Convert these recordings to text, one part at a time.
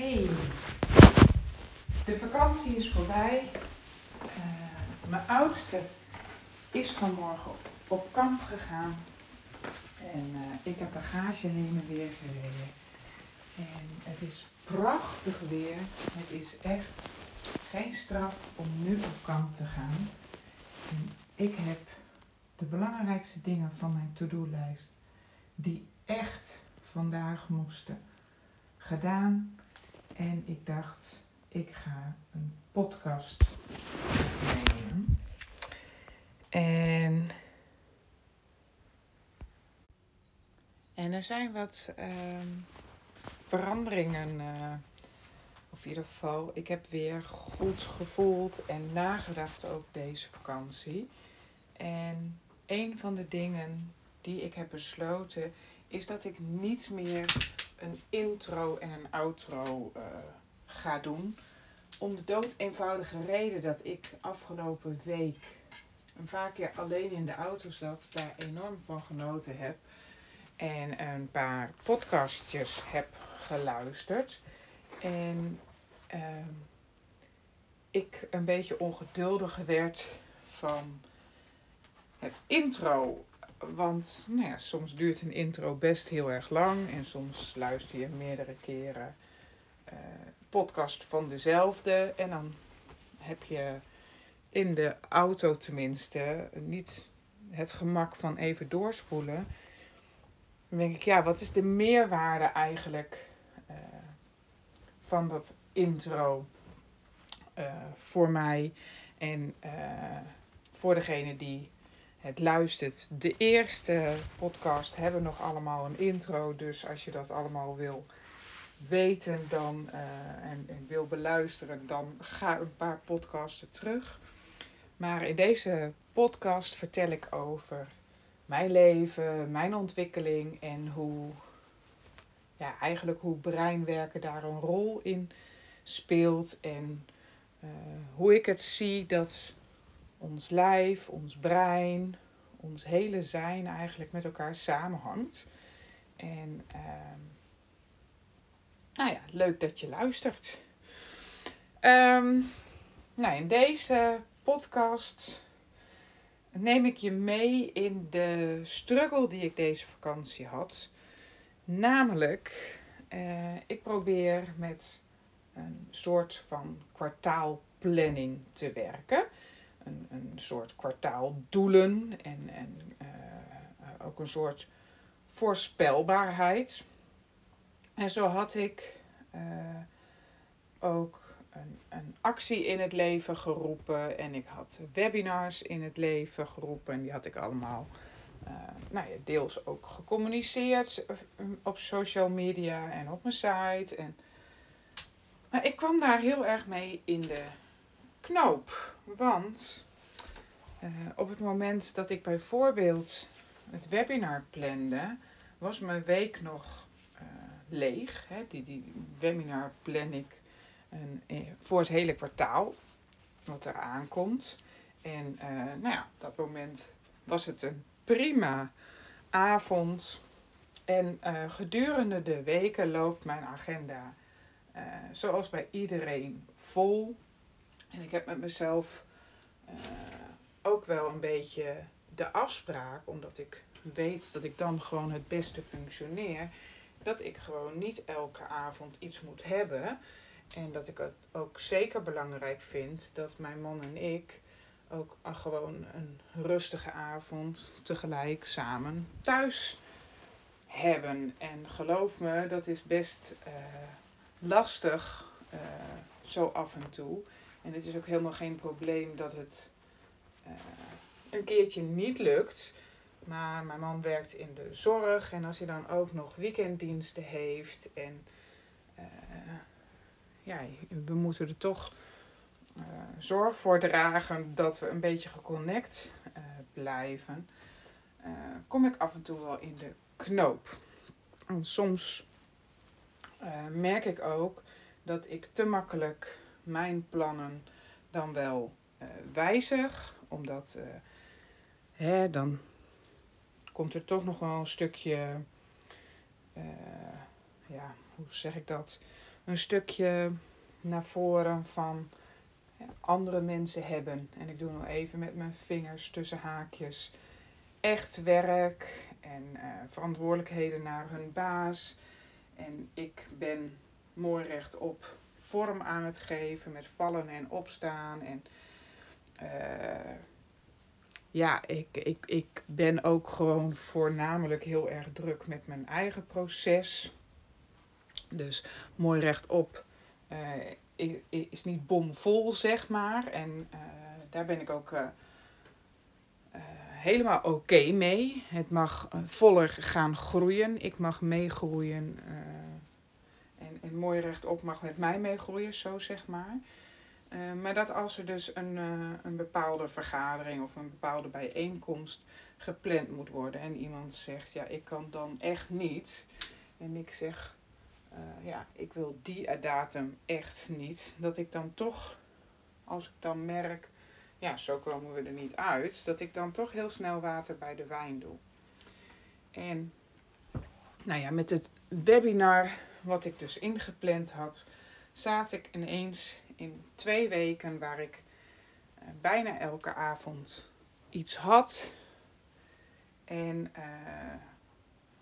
Hey, de vakantie is voorbij. Uh, mijn oudste is vanmorgen op, kamp gegaan. En uh, ik heb bagage heen en weer gereden. En het is prachtig weer. Het is echt geen straf om nu op kamp te gaan. En ik heb de belangrijkste dingen van mijn to-do-lijst, die echt vandaag moesten, gedaan. En ik dacht, ik ga een podcast opnemen. En, en er zijn wat uh, veranderingen. Uh, of in ieder geval, ik heb weer goed gevoeld en nagedacht ook deze vakantie. En een van de dingen die ik heb besloten is dat ik niet meer een intro en een outro uh, ga doen. Om de dood eenvoudige reden dat ik afgelopen week een paar keer alleen in de auto zat, daar enorm van genoten heb. En een paar podcastjes heb geluisterd. En uh, ik een beetje ongeduldig werd van het intro. Want nou ja, soms duurt een intro best heel erg lang en soms luister je meerdere keren uh, podcast van dezelfde. En dan heb je in de auto tenminste niet het gemak van even doorspoelen. Dan denk ik, ja, wat is de meerwaarde eigenlijk uh, van dat intro uh, voor mij en voor degene die het luistert. De eerste podcast hebben nog allemaal een intro. Dus als je dat allemaal wil weten dan, uh, en, wil beluisteren, dan ga een paar podcasten terug. Maar in deze podcast vertel ik over mijn leven, mijn ontwikkeling en hoe, ja, eigenlijk hoe breinwerken daar een rol in speelt. En uh, hoe ik het zie dat ons lijf, ons brein, ons hele zijn eigenlijk met elkaar samenhangt. En uh, nou ja, leuk dat je luistert. Um, nou, in deze podcast neem ik je mee in de struggle die ik deze vakantie had. Namelijk, uh, ik probeer met een soort van kwartaalplanning te werken een, een soort kwartaaldoelen en, en uh, ook een soort voorspelbaarheid. En zo had ik uh, ook een, een, actie in het leven geroepen en ik had webinars in het leven geroepen en die had ik allemaal uh, nou ja, deels ook gecommuniceerd op social media en op mijn site. En, maar ik kwam daar heel erg mee in de knoop. Want uh, op het moment dat ik bijvoorbeeld het webinar plande, was mijn week nog uh, leeg. Hè. Die, die webinar plan ik eh, voor het hele kwartaal, wat er aankomt. En nou ja, op dat moment was het een prima avond. En gedurende de weken loopt mijn agenda, zoals bij iedereen, vol. En ik heb met mezelf uh, ook wel een beetje de afspraak, omdat ik weet dat ik dan gewoon het beste functioneer, dat ik gewoon niet elke avond iets moet hebben. En dat ik het ook zeker belangrijk vind dat mijn man en ik ook gewoon een rustige avond tegelijk samen thuis hebben. En geloof me, dat is best uh, lastig uh, zo af en toe. En het is ook helemaal geen probleem dat het uh, een keertje niet lukt. Maar mijn man werkt in de zorg en als hij dan ook nog weekenddiensten heeft en uh, ja, we moeten er toch uh, zorg voor dragen dat we een beetje geconnect blijven, kom ik af en toe wel in de knoop. En soms merk ik ook dat ik te makkelijk mijn plannen dan wel uh, wijzig. Omdat uh, hè, dan komt er toch nog wel een stukje, uh, ja, hoe zeg ik dat? een stukje naar voren van andere mensen hebben. En ik doe nog even met mijn vingers tussen haakjes. Echt werk en verantwoordelijkheden naar hun baas. En ik ben mooi rechtop vorm aan het geven met vallen en opstaan. En uh, ja, ik, ik, ik ben ook gewoon voornamelijk heel erg druk met mijn eigen proces. Dus mooi rechtop uh, is niet bomvol, zeg maar. En uh, daar ben ik ook helemaal oké mee. Het mag voller gaan groeien. Ik mag meegroeien. En, mooi rechtop mag met mij meegroeien, zo zeg maar. Uh, maar dat als er dus een, uh, een bepaalde vergadering of een bepaalde bijeenkomst gepland moet worden en iemand zegt, ja, ik kan dan echt niet. En ik zeg, uh, ja, ik wil die datum echt niet. Dat ik dan toch, als ik dan merk, ja, zo komen we er niet uit, dat ik dan toch heel snel water bij de wijn doe. En nou ja, met het webinar wat ik dus ingepland had, zat ik ineens in twee weken waar ik uh, bijna elke avond iets had. En uh,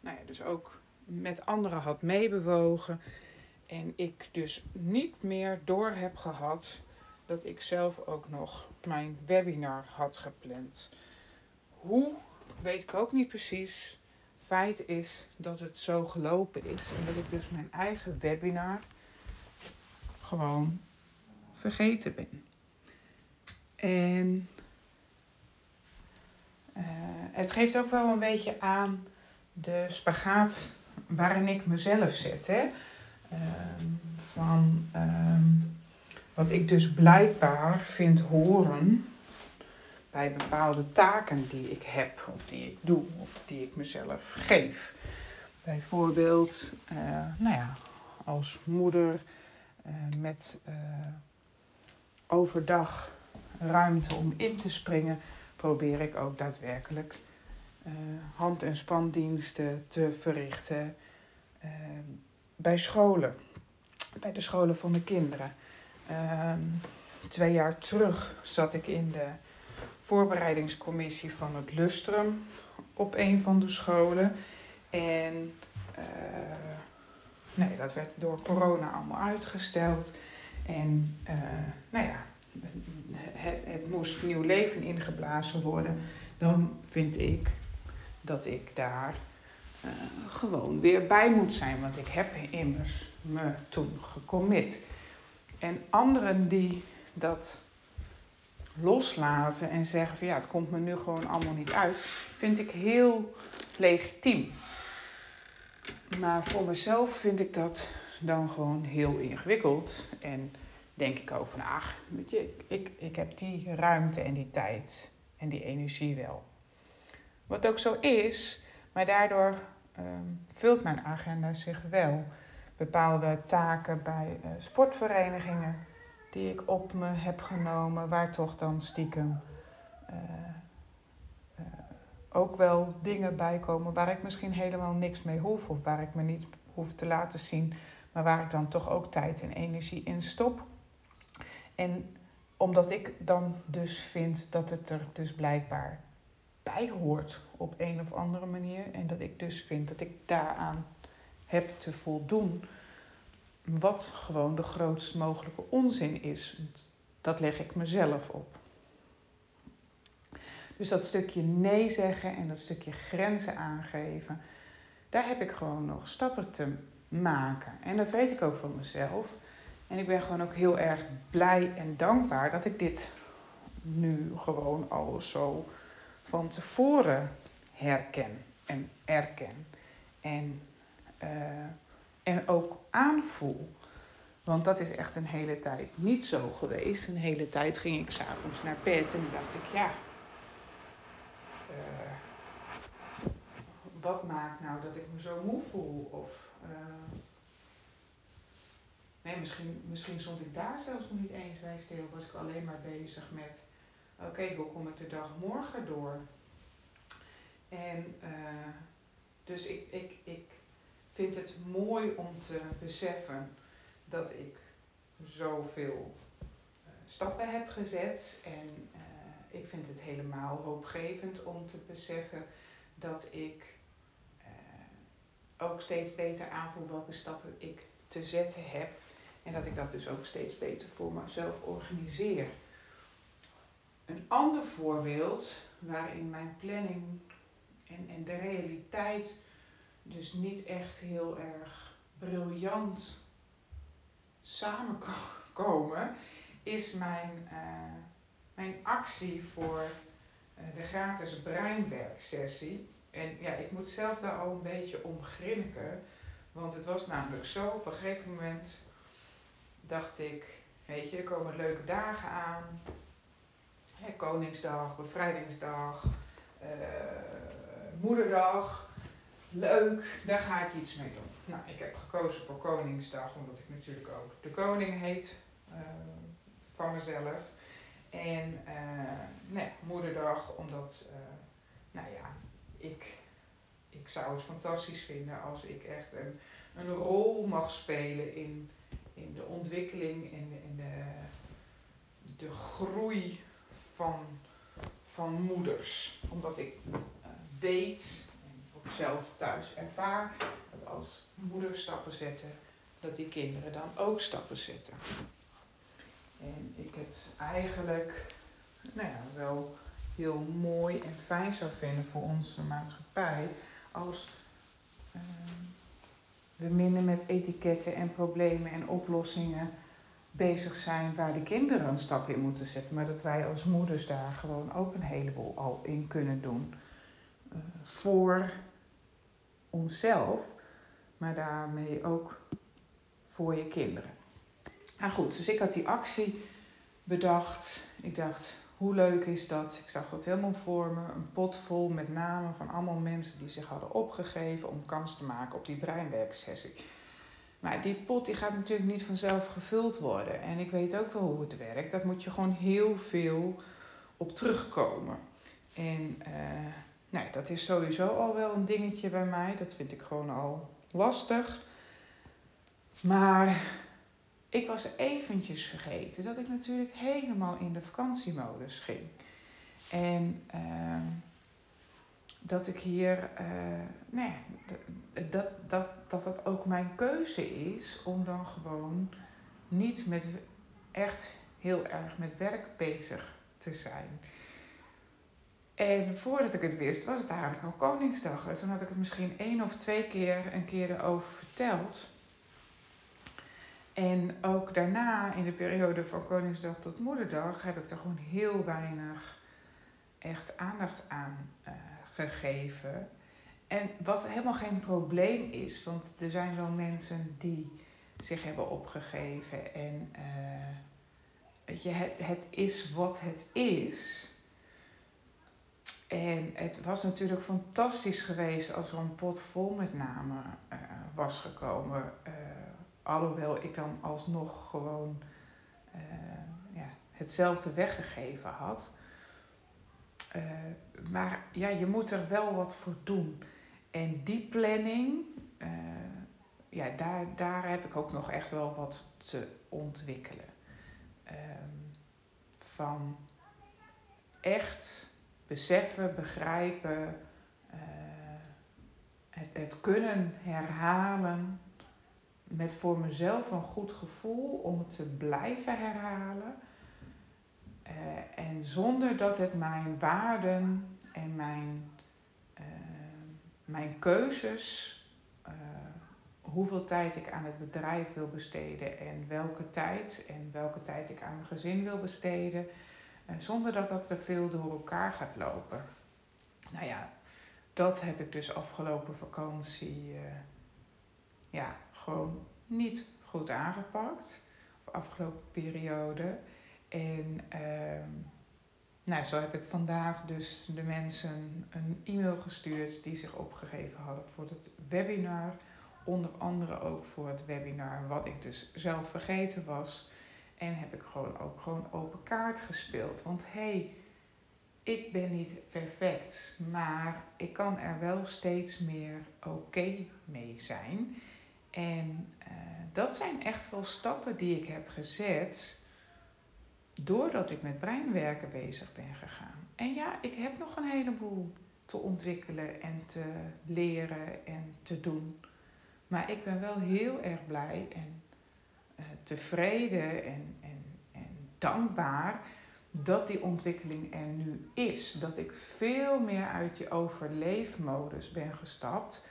nou ja, dus ook met anderen had meebewogen. En ik dus niet meer door heb gehad dat ik zelf ook nog mijn webinar had gepland. Hoe weet ik ook niet precies. Feit is dat het zo gelopen is en dat ik dus mijn eigen webinar gewoon vergeten ben. En uh, het geeft ook wel een beetje aan de spagaat waarin ik mezelf zet. Hè? Uh, van uh, wat ik dus blijkbaar vind horen bij bepaalde taken die ik heb, of die ik doe, of die ik mezelf geef. Bijvoorbeeld, uh, nou ja, als moeder uh, met uh, overdag ruimte om in te springen, probeer ik ook daadwerkelijk hand- en spandiensten te verrichten bij scholen, bij de scholen van de kinderen. Ehm, twee jaar terug zat ik in de voorbereidingscommissie van het Lustrum op een van de scholen. En uh, nee, dat werd door corona allemaal uitgesteld. En uh, nou ja, het, het moest nieuw leven ingeblazen worden. Dan vind ik dat ik daar uh, gewoon weer bij moet zijn. Want ik heb immers me toen gecommit. En anderen die dat loslaten en zeggen van ja, het komt me nu gewoon allemaal niet uit, vind ik heel legitiem. Maar voor mezelf vind ik dat dan gewoon heel ingewikkeld. En denk ik ook van, ach, weet je, ik, ik, heb die ruimte en die tijd en die energie wel. Wat ook zo is, maar daardoor um, vult mijn agenda zich wel. Bepaalde taken bij uh, sportverenigingen die ik op me heb genomen, waar toch dan stiekem uh, uh, ook wel dingen bij komen waar ik misschien helemaal niks mee hoef of waar ik me niet hoef te laten zien, maar waar ik dan toch ook tijd en energie in stop. En omdat ik dan dus vind dat het er dus blijkbaar bij hoort op een of andere manier en dat ik dus vind dat ik daaraan heb te voldoen, wat gewoon de grootst mogelijke onzin is. Dat leg ik mezelf op. Dus dat stukje nee zeggen en dat stukje grenzen aangeven, daar heb ik gewoon nog stappen te maken. En dat weet ik ook van mezelf. En ik ben gewoon ook heel erg blij en dankbaar dat ik dit nu gewoon al zo van tevoren herken en erken. En, uh, en ook aanvoel. Want dat is echt een hele tijd niet zo geweest. Een hele tijd ging ik s'avonds naar bed en dacht ik, ja, uh, wat maakt nou dat ik me zo moe voel? Of uh, nee, misschien, misschien stond ik daar zelfs nog niet eens bij stil. Was ik alleen maar bezig met, oké, hoe kom ik de dag morgen door? En uh, dus ik, ik, ik vind het mooi om te beseffen dat ik zoveel uh, stappen heb gezet. En uh, ik vind het helemaal hoopgevend om te beseffen dat ik uh, ook steeds beter aanvoel welke stappen ik te zetten heb. En dat ik dat dus ook steeds beter voor mezelf organiseer. Een ander voorbeeld waarin mijn planning en, en de realiteit dus niet echt heel erg briljant samenkomen, is mijn, uh, mijn actie voor uh, de gratis breinwerksessie. En ja, ik moet zelf daar al een beetje om grinniken. Want het was namelijk zo, op een gegeven moment dacht ik, weet je, er komen leuke dagen aan. Koningsdag, Bevrijdingsdag, uh, Moederdag. Leuk, daar ga ik iets mee doen. Nou, ik heb gekozen voor Koningsdag, omdat ik natuurlijk ook de koning heet uh, van mezelf. En nee, Moederdag, omdat, nou ja, ik, ik zou het fantastisch vinden als ik echt een, een rol mag spelen in, in de ontwikkeling en in, in de, de groei van, van moeders. Omdat ik weet zelf thuis ervaar dat als moeders stappen zetten, dat die kinderen dan ook stappen zetten. En ik het eigenlijk nou ja, wel heel mooi en fijn zou vinden voor onze maatschappij als uh, we minder met etiketten en problemen en oplossingen bezig zijn waar de kinderen een stap in moeten zetten. Maar dat wij als moeders daar gewoon ook een heleboel al in kunnen doen. Uh, voor onszelf, maar daarmee ook voor je kinderen. Nou goed, dus ik had die actie bedacht. Ik dacht, hoe leuk is dat? Ik zag dat helemaal voor me. Een pot vol met namen van allemaal mensen die zich hadden opgegeven om kans te maken op die breinwerksessie. Maar die pot die gaat natuurlijk niet vanzelf gevuld worden. En ik weet ook wel hoe het werkt. Daar moet je gewoon heel veel op terugkomen. En uh, nou, dat is sowieso al wel een dingetje bij mij. Dat vind ik gewoon al lastig. Maar ik was eventjes vergeten dat ik natuurlijk helemaal in de vakantiemodus ging. En uh, dat ik hier, uh, nee, dat, dat, dat dat ook mijn keuze is om dan gewoon niet met echt heel erg met werk bezig te zijn. En voordat ik het wist, was het eigenlijk al Koningsdag. En toen had ik het misschien één of twee keer een keer erover verteld. En ook daarna, in de periode van Koningsdag tot Moederdag, heb ik er gewoon heel weinig echt aandacht aan uh, gegeven. En wat helemaal geen probleem is, want er zijn wel mensen die zich hebben opgegeven. En weet je, het is wat het is. En het was natuurlijk fantastisch geweest als er een pot vol met namen uh, was gekomen. Uh, alhoewel ik dan alsnog gewoon uh, ja, hetzelfde weggegeven had. maar ja, je moet er wel wat voor doen. En die planning, ja, daar, daar heb ik ook nog echt wel wat te ontwikkelen. Um, van echt beseffen, begrijpen, uh, het, het kunnen herhalen met voor mezelf een goed gevoel om het te blijven herhalen. Uh, en zonder dat het mijn waarden en mijn, uh, mijn keuzes, hoeveel tijd ik aan het bedrijf wil besteden en welke tijd en welke tijd ik aan mijn gezin wil besteden, zonder dat dat te veel door elkaar gaat lopen. Nou ja, dat heb ik dus afgelopen vakantie uh, ja, gewoon niet goed aangepakt. Of afgelopen periode. En uh, nou, zo heb ik vandaag dus de mensen een e-mail gestuurd die zich opgegeven hadden voor het webinar. Onder andere ook voor het webinar wat ik dus zelf vergeten was. En heb ik gewoon ook gewoon open kaart gespeeld. Want hé, hey, ik ben niet perfect, maar ik kan er wel steeds meer oké mee zijn. En uh, dat zijn echt wel stappen die ik heb gezet doordat ik met breinwerken bezig ben gegaan. En ja, ik heb nog een heleboel te ontwikkelen en te leren en te doen. Maar ik ben wel heel erg blij en tevreden en, en, en dankbaar dat die ontwikkeling er nu is. Dat ik veel meer uit die overleefmodus ben gestapt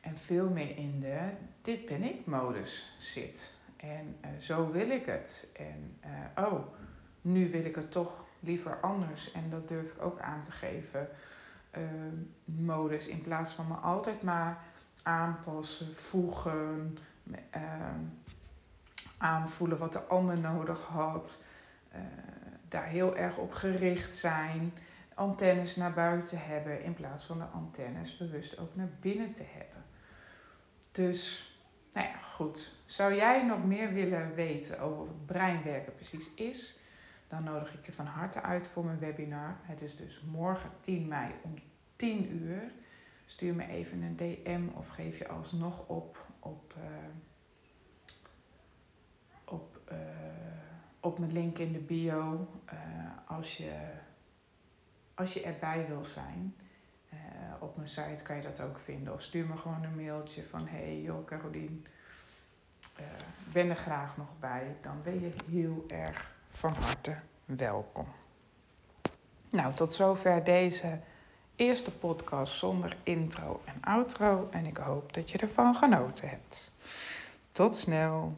en veel meer in de dit ben ik modus zit. En uh, zo wil ik het. En uh, oh, nu wil ik het toch liever anders. En dat durf ik ook aan te geven. Uh, modus in plaats van me altijd maar aanpassen, voegen, aanvoelen wat de ander nodig had. daar heel erg op gericht zijn. Antennes naar buiten hebben in plaats van de antennes bewust ook naar binnen te hebben. Dus, nou ja, goed. Zou jij nog meer willen weten over wat breinwerken precies is? Dan nodig ik je van harte uit voor mijn webinar. Het is dus morgen 10 mei om 10 uur. Stuur me even een DM of geef je alsnog op op, uh, op, uh, op mijn link in de bio uh, als, je, als je erbij wil zijn. Uh, op mijn site kan je dat ook vinden. Of stuur me gewoon een mailtje van: Hey, joh, Carolien, uh, ben er graag nog bij. Dan ben je heel erg van harte welkom. Nou, tot zover deze eerste podcast zonder intro en outro. En ik hoop dat je ervan genoten hebt. Tot snel.